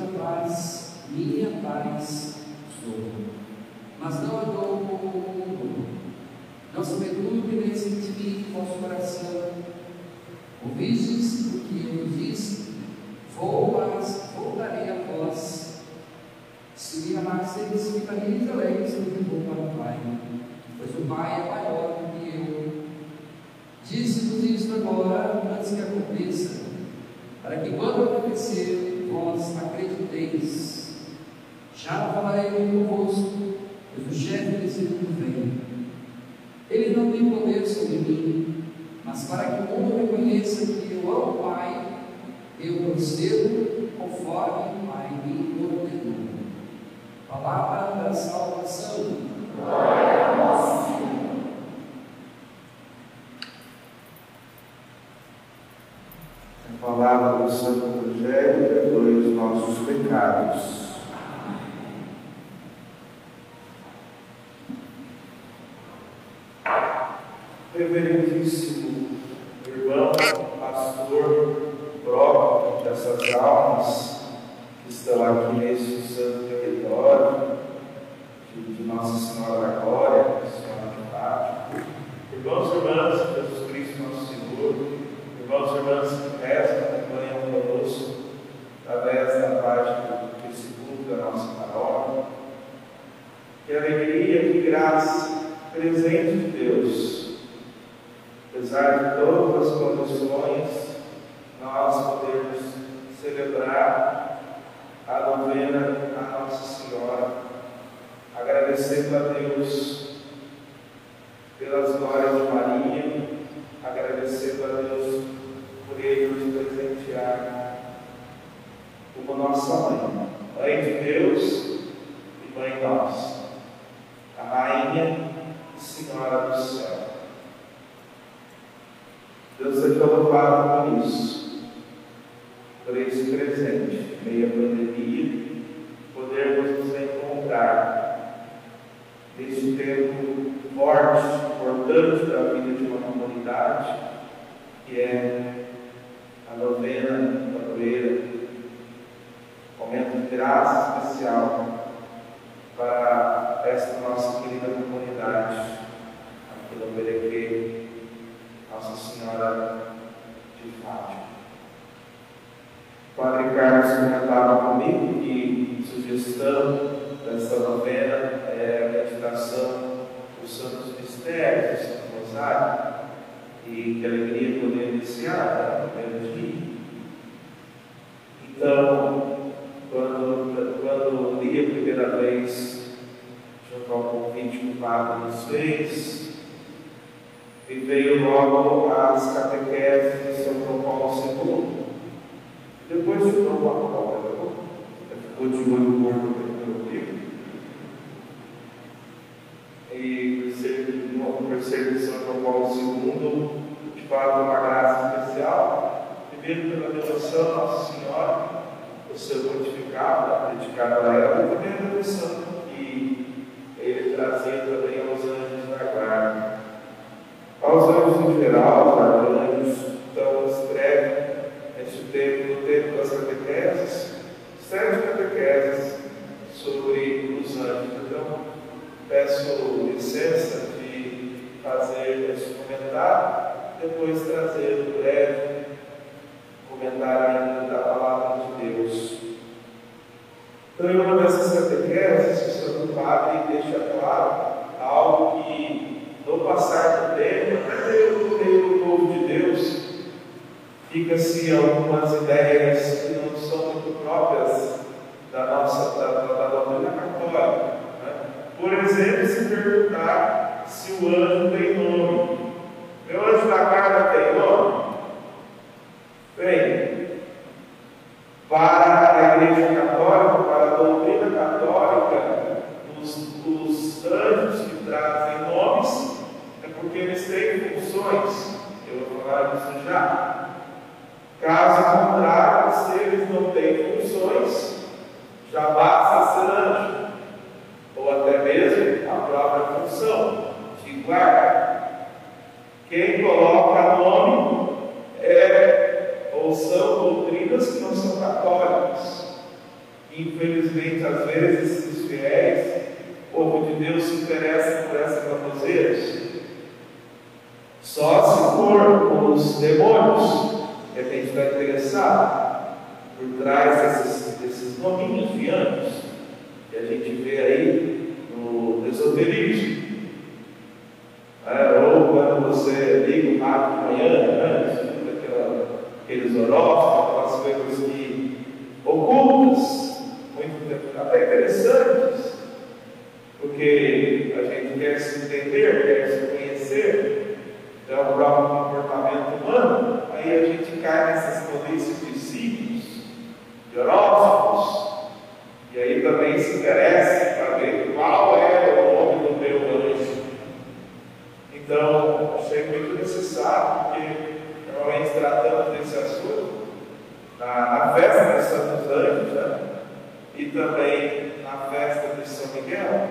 A paz, minha paz dou. Mas não a dou como o mundo. Não se perturbe nem se intimide o vosso coração. Ouvistes o que eu disse? Vou, mas voltarei a vós. Se me amasseis, ficareis alegres, porque vou para o Pai. Pois o Pai é maior do que eu. Disse-vos isto agora, antes que aconteça, para que quando acontecer, vós acrediteis. Já falarei convosco, pois o chefe desse mundo vem. Ele não tem poder sobre mim, mas para que o mundo reconheça que eu amo o Pai, eu procedo conforme o Pai me ordenou. Palavra da salvação. Glória a vós, Senhor. A palavra do Santo Evangelho perdoe os nossos pecados. Reverendíssimo nos fez, me veio logo as catequeses de São João Paulo II. Depois de João Paulo, ficou de olho morto pelo livro. E no terceiro de São João Paulo II, que fala de uma graça especial, primeiro pela devoção a Nossa Senhora, o seu pontificado, dedicado a ela, e também a devoção que ele trazia também aos anjos da guarda. Aos anjos em geral, os arcanjos, então escreve neste tempo, no tempo das catequeses, sete catequeses sobre os anjos. Então, peço licença de fazer esse comentário, depois trazer um breve comentário ainda da palavra de Deus. Então, em uma dessas catequeses, o Santo Padre deixa claro a fica-se algumas ideias que não são muito próprias da nossa da, da doutrina católica. Né? Por exemplo, se perguntar se o anjo tem nome. Meu anjo da guarda tem nome? Bem, para a Igreja Católica, para a doutrina católica, os, os anjos que trazem nomes é porque eles têm funções. Eu vou falar disso já. Caso contrário, se eles não têm funções, já basta ser anjo, ou até mesmo a própria função de guarda. Quem coloca nome é ou são doutrinas que não são católicas. Infelizmente, às vezes, os fiéis, o povo de Deus se interessa por essas baboseiras. Só se for os demônios que a gente está interessado por trás desses, desses nominhos de anjos que a gente vê aí no esoterismo. É, ou quando você liga o rádio de manhã, né, aquela, aqueles horóscopos, aquelas coisas que ocultas, muito até interessantes, porque a gente quer se entender, quer se conhecer, então o próprio comportamento humano, aí a gente cai nessas polícias de signos, de horóscopos, e aí também se interessa para ver qual é o nome do meu anjo. Então, achei muito necessário, porque normalmente tratamos desse assunto na, na festa dos Santos Anjos, né? E também na festa de São Miguel,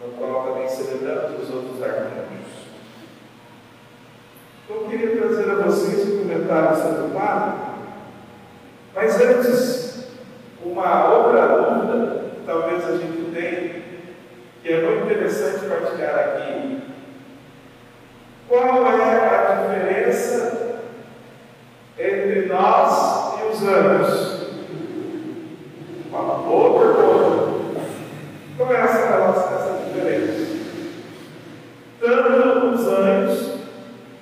no qual também celebramos os outros arcanjos. Eu queria trazer a vocês um comentário sobre o Padre, mas antes, uma outra dúvida que talvez a gente tenha, que é muito interessante partilhar aqui. Qual é a diferença entre nós e os anjos? Uma boa pergunta. Qual é essa relação, essa diferença? Tanto os anjos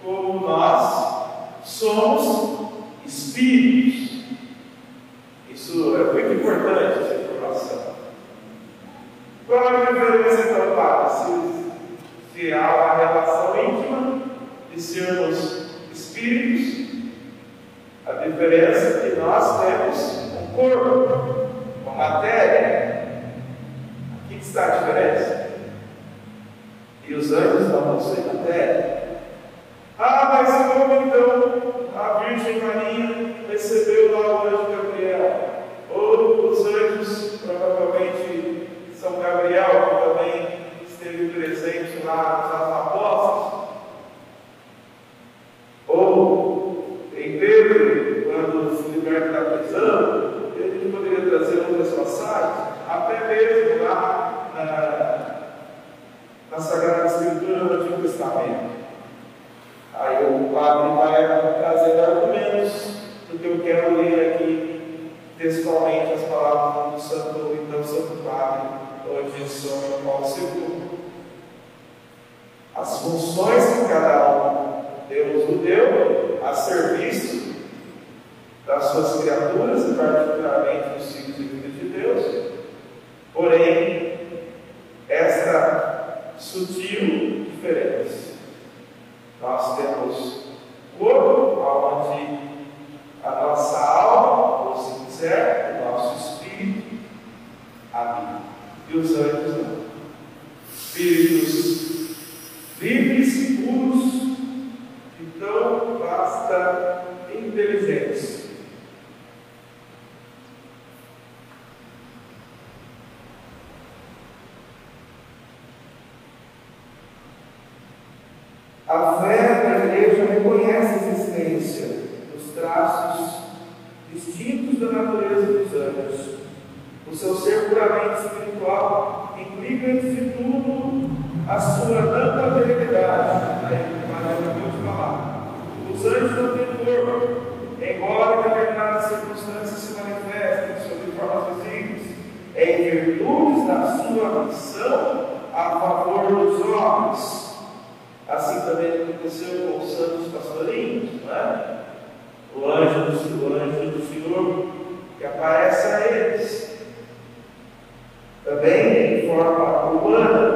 como nós somos espíritos. Isso é muito importante, essa informação. Qual é a diferença então, Padre? Se, se há uma relação íntima de sermos espíritos, a diferença é que nós temos um corpo, uma matéria. Aqui que está a diferença. E os anjos não possuem matéria. Ah, mas como então a Virgem Maria recebeu lá o anjo Gabriel? Ou os anjos, provavelmente São Gabriel, que também esteve presente lá nos apóstolos? Ou em Pedro, quando se liberta da prisão, ele poderia trazer outras passagens, até mesmo lá na, na Sagrada Escritura do Antigo Testamento. Aí o padre vai trazer argumentos do que eu quero ler aqui textualmente as palavras do Santo, então Santo Padre, hoje São Paulo II. As funções que cada um Deus o deu a serviço das suas criaturas, e particularmente dos filhos e filhas de Deus. Porém, esta sutil diferença. Nós temos corpo, onde a nossa alma, ou o nosso espírito habita. E os anjos não. Espíritos é em virtude da sua missão a favor dos homens. Assim também aconteceu com os santos pastorinhos, né? o, anjo do, o anjo do Senhor que aparece a eles. Também em forma humana,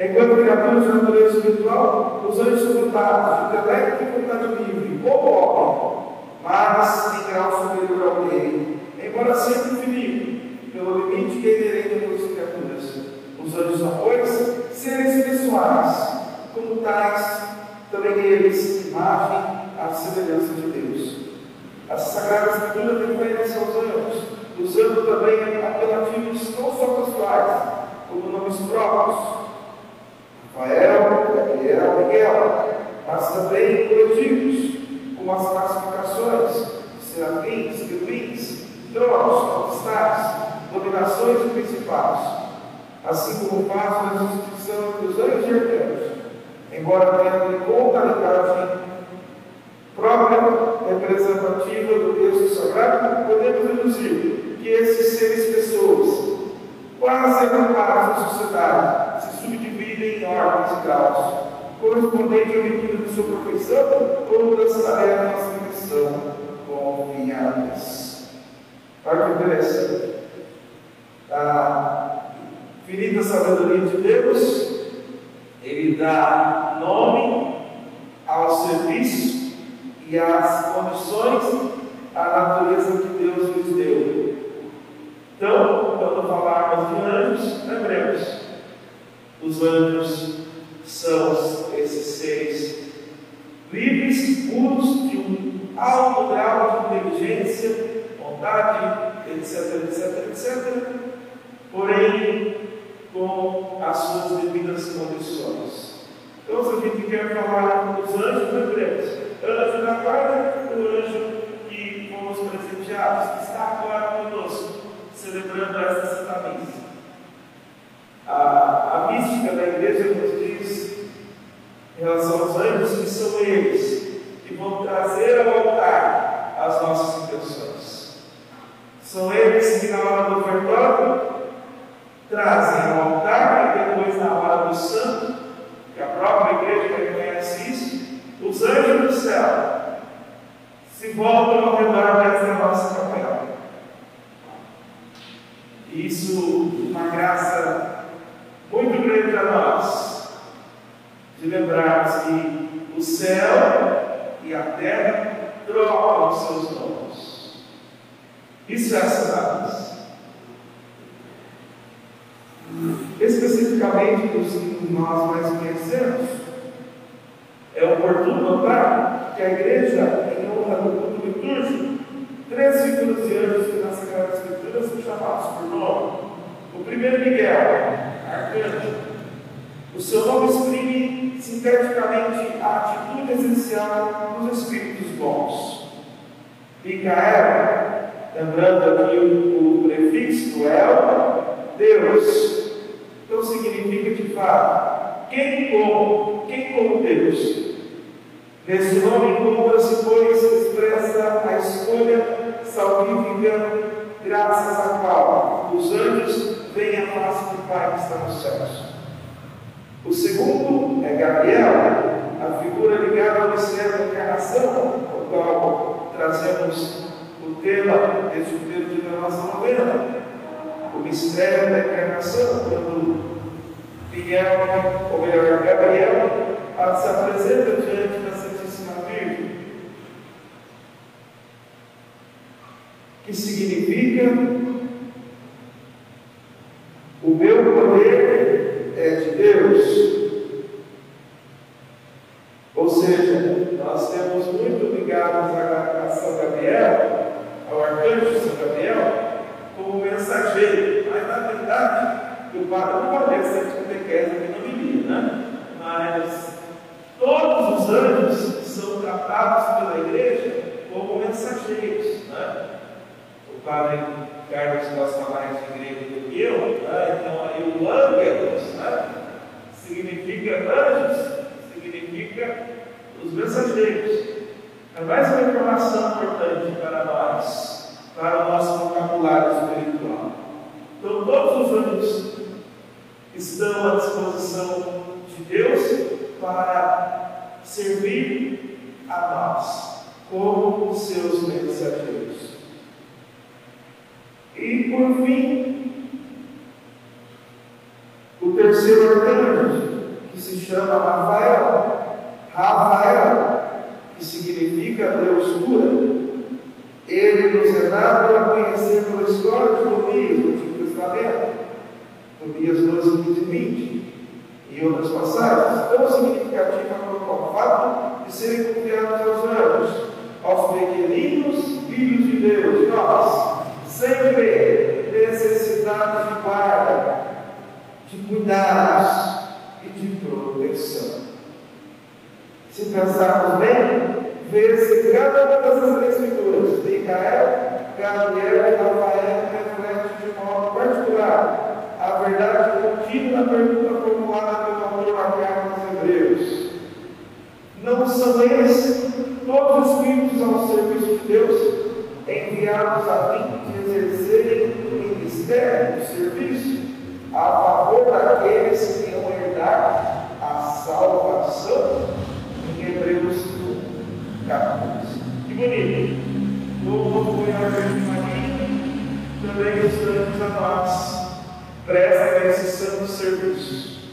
Enquanto criaturas de natureza espiritual, os anjos são dotados de intelecto e vontade livre, ou homem, mas em grau superior ao dele, embora sempre infinito, pelo limite que é inerente a todas as criaturas. Os anjos são, pois, seres pessoais, como tais, também eles, imagem à semelhança de Deus. A Sagrada Escritura tem referência aos anjos, usando também apelativos não só pessoais, como nomes próprios. Rafael, Gabriel, Miguel, mas também coletivos, como as classificações, serafins, querubins, tronos, potestades, dominações e principados, assim como faz na distinção entre os anjos e arcanjos, embora tendo em conta a linguagem própria representativa do texto sagrado, podemos deduzir que esses seres pessoas, quase acampados na sociedade, se subdividem em e graus, correspondente à medida de sua profissão ou das tarefas que são confiadas. Olha que interessante. A infinita sabedoria de Deus, Ele dá nome ao serviço e às condições à natureza que Deus lhes deu. Então, quando falarmos de anjos, lembremos: os anjos são esses seres livres, puros, de um alto grau de inteligência, vontade, etc, etc, etc, porém com as suas devidas condições. Então, se a gente quer falar dos anjos, lembremos: anjo da guarda, o anjo que fomos presenteados, que está agora conosco, celebrando esta Santa Missa. A, mística da igreja nos diz, em relação aos anjos, que são eles que vão trazer ao altar as nossas intenções. São eles que, na hora do ofertório, trazem ao altar e depois, na hora do santo, que a própria igreja reconhece isso, os anjos do céu se voltam ao redor dessa nossa capela. Isso, uma graça muito grande a nós, de lembrarmos que o céu e a terra trocam os seus nomes. Isso é a cidade. Especificamente dos que nós mais conhecemos, é oportuno notar que a igreja, em honra do culto litúrgico, três figuras de anjos que na Sagrada Escritura são chamados por nome. O primeiro Miguel, arcanjo. O seu nome exprime sinteticamente a atitude essencial dos espíritos bons. Micael, lembrando aqui o, o prefixo El, Deus. Então significa de fato, quem como, quem como Deus. Nesse nome encontra-se, pois, expressa a escolha salvífica, graças à qual os anjos veem a face do Pai que está nos céus. O segundo é Gabriel, a figura ligada ao mistério da encarnação, o qual trazemos o tema deste período de nossa novena. O mistério da encarnação, quando Miguel, ou melhor, Gabriel, se apresenta diante da Santíssima Virgem, que significa o meu poder é de Deus. Ou seja, nós temos muito ligados a, a São Gabriel, ao arcanjo São Gabriel, como mensageiro, mas na verdade, o padre não pode ser de catequese aqui no menino, né? Mas todos os anjos são tratados pela igreja como mensageiros, né? O padre Carlos gosta mais de grego do que eu, né? então aí o ângelos né? Significa anjos, significa os mensageiros. É mais uma informação importante para nós, para o nosso vocabulário espiritual. Então, todos os anjos estão à disposição de Deus para servir a nós como seus mensageiros. E por fim, o terceiro arcanjo, se chama Rafael. Rafael, que significa Deus cura. Ele nos é dado a conhecer pela história de Tobias, do Antigo Testamento, Tobias 12, 15 e 20, e outras passagens, tão significativa quanto ao fato de serem confiados aos anjos, aos pequeninos filhos de Deus, nós, sempre necessitados de guarda, de cuidados e de proteção. Se pensarmos bem, vê-se cada uma dessas escrituras, Micael, Gabriel e Rafael, reflete de modo particular a verdade contínua na pergunta formulada pelo autor da carta aos Hebreus. Não são eles todos os espíritos ao serviço de Deus, enviados a fim de exercerem o ministério, o serviço, a favor daqueles que iam herdar presta esse santo serviço,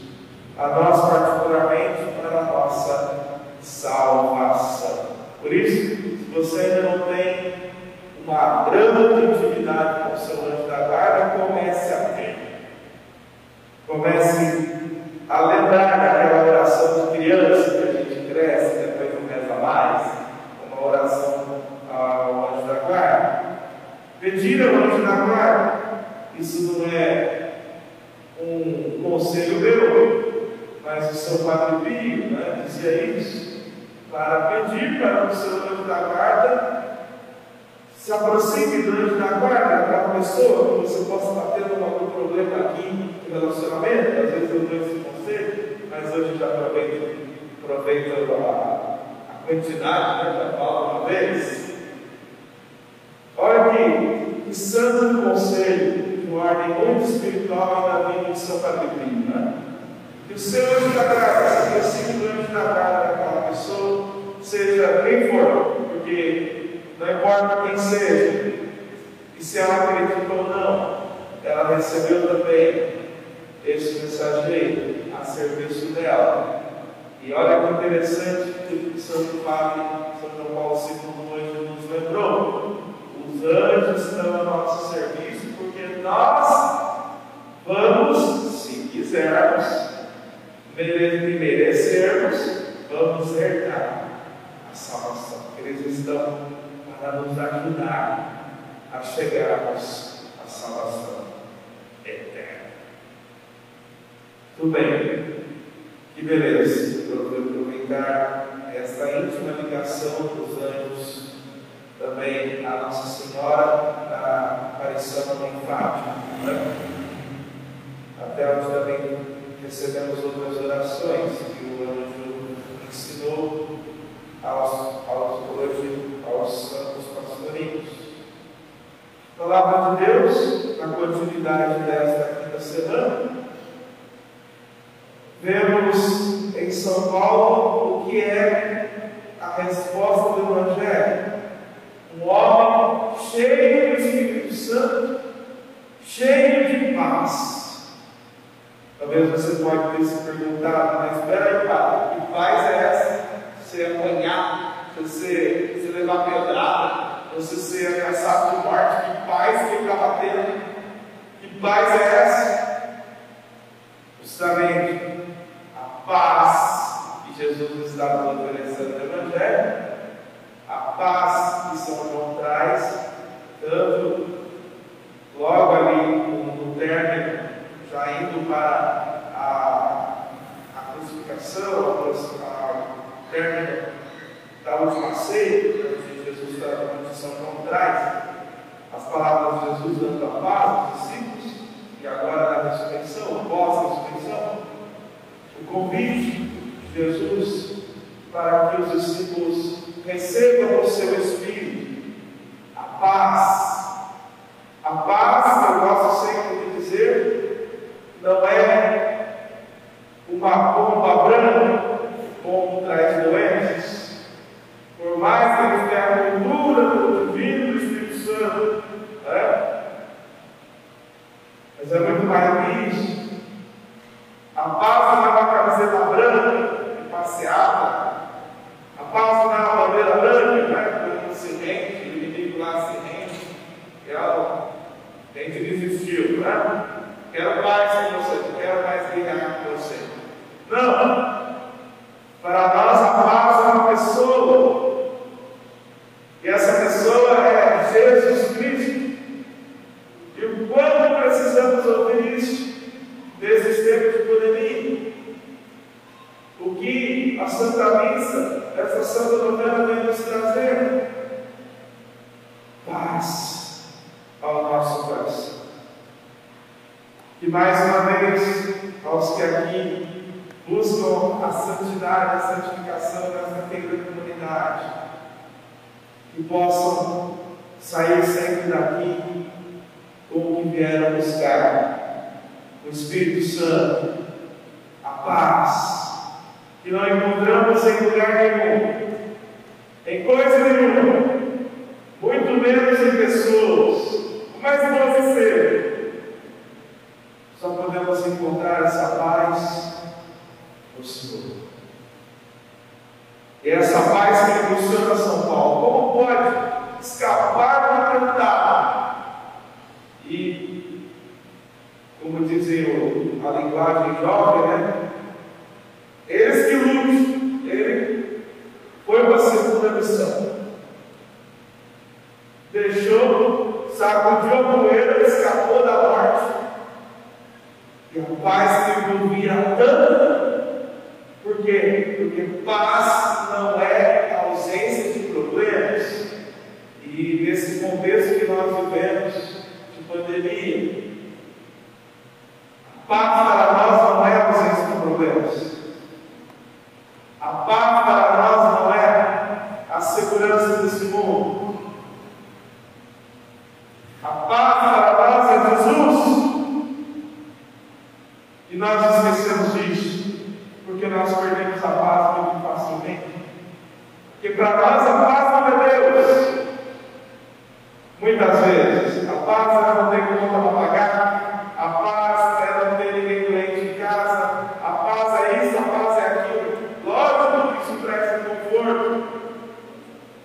a nós particularmente para a nossa salvação. Por isso, se você ainda não tem uma grande intimidade com o seu anjo da guarda, comece a ter. Comece a lembrar daquela oração de criança que a gente cresce, depois não reza mais, uma oração ao anjo da guarda. Pedir ao anjo da guarda, isso não é um conselho meu, mas o seu Padre Pio né, dizia isso, para pedir para o seu anjo da guarda se aproxime do anjo da guarda, aquela pessoa que você possa estar tendo algum problema aqui no relacionamento, às vezes eu dou esse conselho, mas hoje já aproveito, aproveito a, a quantidade, né, já falo uma vez. Olha aqui, que santo conselho de ordem muito espiritual na vida de São Pio, né? Que o seu anjo da guarda, se aproxime do anjo da guarda daquela pessoa, seja quem for, porque não importa quem seja, e se ela acredita ou não, ela recebeu também este mensageiro a serviço dela. E olha que interessante que o Santo São João Paulo II hoje nos lembrou. Os anjos estão a nosso serviço porque nós vamos, se quisermos, merecermos, vamos herdar a salvação. Eles estão para nos ajudar a chegarmos à salvação eterna. Tudo bem, que beleza, aproveitar esta íntima ligação dos anjos, também a Nossa Senhora na aparição em Fátima. Né? Até onde também recebemos outras orações que o anjo ensinou aos, aos hoje aos santos pastorinhos. Palavra de Deus, na continuidade desta quinta semana, vemos em São Paulo o que é a resposta do Evangelho. Um homem cheio do Espírito Santo, cheio de paz. Talvez você pode ter se perguntado, mas espera aí, Padre, que paz é essa? Você apanhar, você levar pedrada, você ser ameaçado de morte, que paz que ele estava tendo, que paz é essa? Justamente a paz que Jesus estava oferecendo no Evangelho, a paz que São João traz, tanto logo ali no término, já indo para a, a crucificação, a, término da última ceia, onde Jesus está na condição contrária, as palavras de Jesus dando a paz aos discípulos, e agora na ressurreição, pós-ressurreição, o convite Jesus, para que os discípulos recebam o seu Espírito, a paz. A paz, que eu gosto sempre de dizer, não é uma bomba branca, como traz doença a Missa, essa Santa Novena, vem nos trazer? Paz ao nosso coração. E mais uma vez, aos que aqui buscam a santidade, a santificação nessa querida comunidade, que possam sair sempre daqui com o que vieram buscar, o Espírito Santo, a paz, que não encontramos em lugar nenhum, em coisa nenhuma, muito menos em pessoas, mas pode ser. Só podemos encontrar essa paz no Senhor. E essa paz que impulsiona São Paulo, como pode escapar do atentado? E, como dizem a linguagem jovem, né? Eles que lutam, ele foi para a Deixou, sacudiu a poeira, escapou da morte. E a paz que envolvia tanto. Por quê? Porque paz não é ausência de problemas. E nesse contexto que nós vivemos de pandemia, a paz para nós não é ausência de problemas. A paz para nós não é a segurança desse mundo. A paz para nós é Jesus. E nós esquecemos disso, porque nós perdemos a paz muito facilmente. Porque para nós a paz não é Deus. Muitas vezes, a paz é não ter conta para pagar, a paz é não ter ninguém doente em casa, a paz é isso, a paz é aquilo. Lógico que isso traz conforto,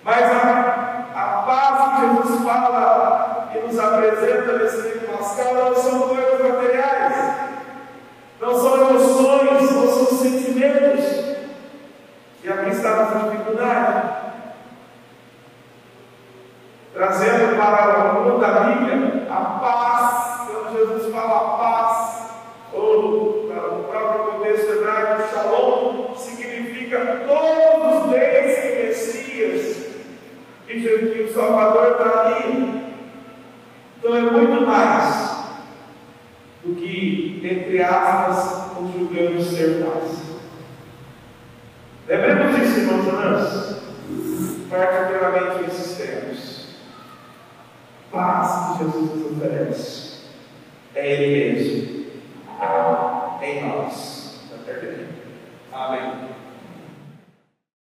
mas a, a paz que Jesus fala e nos apresenta nesse livro pascal não são coisas materiais, não são emoções, não são sentimentos. E aqui está a nossa dificuldade. Trazendo para o mundo da Bíblia a paz, quando Jesus fala paz, ou no próprio contexto hebraico, shalom, significa todos os bens que Messias, que, que o Salvador traria. Então é muito mais do que, entre aspas, conjugamos ser paz. Lembremos disso, irmãos Jonas, particularmente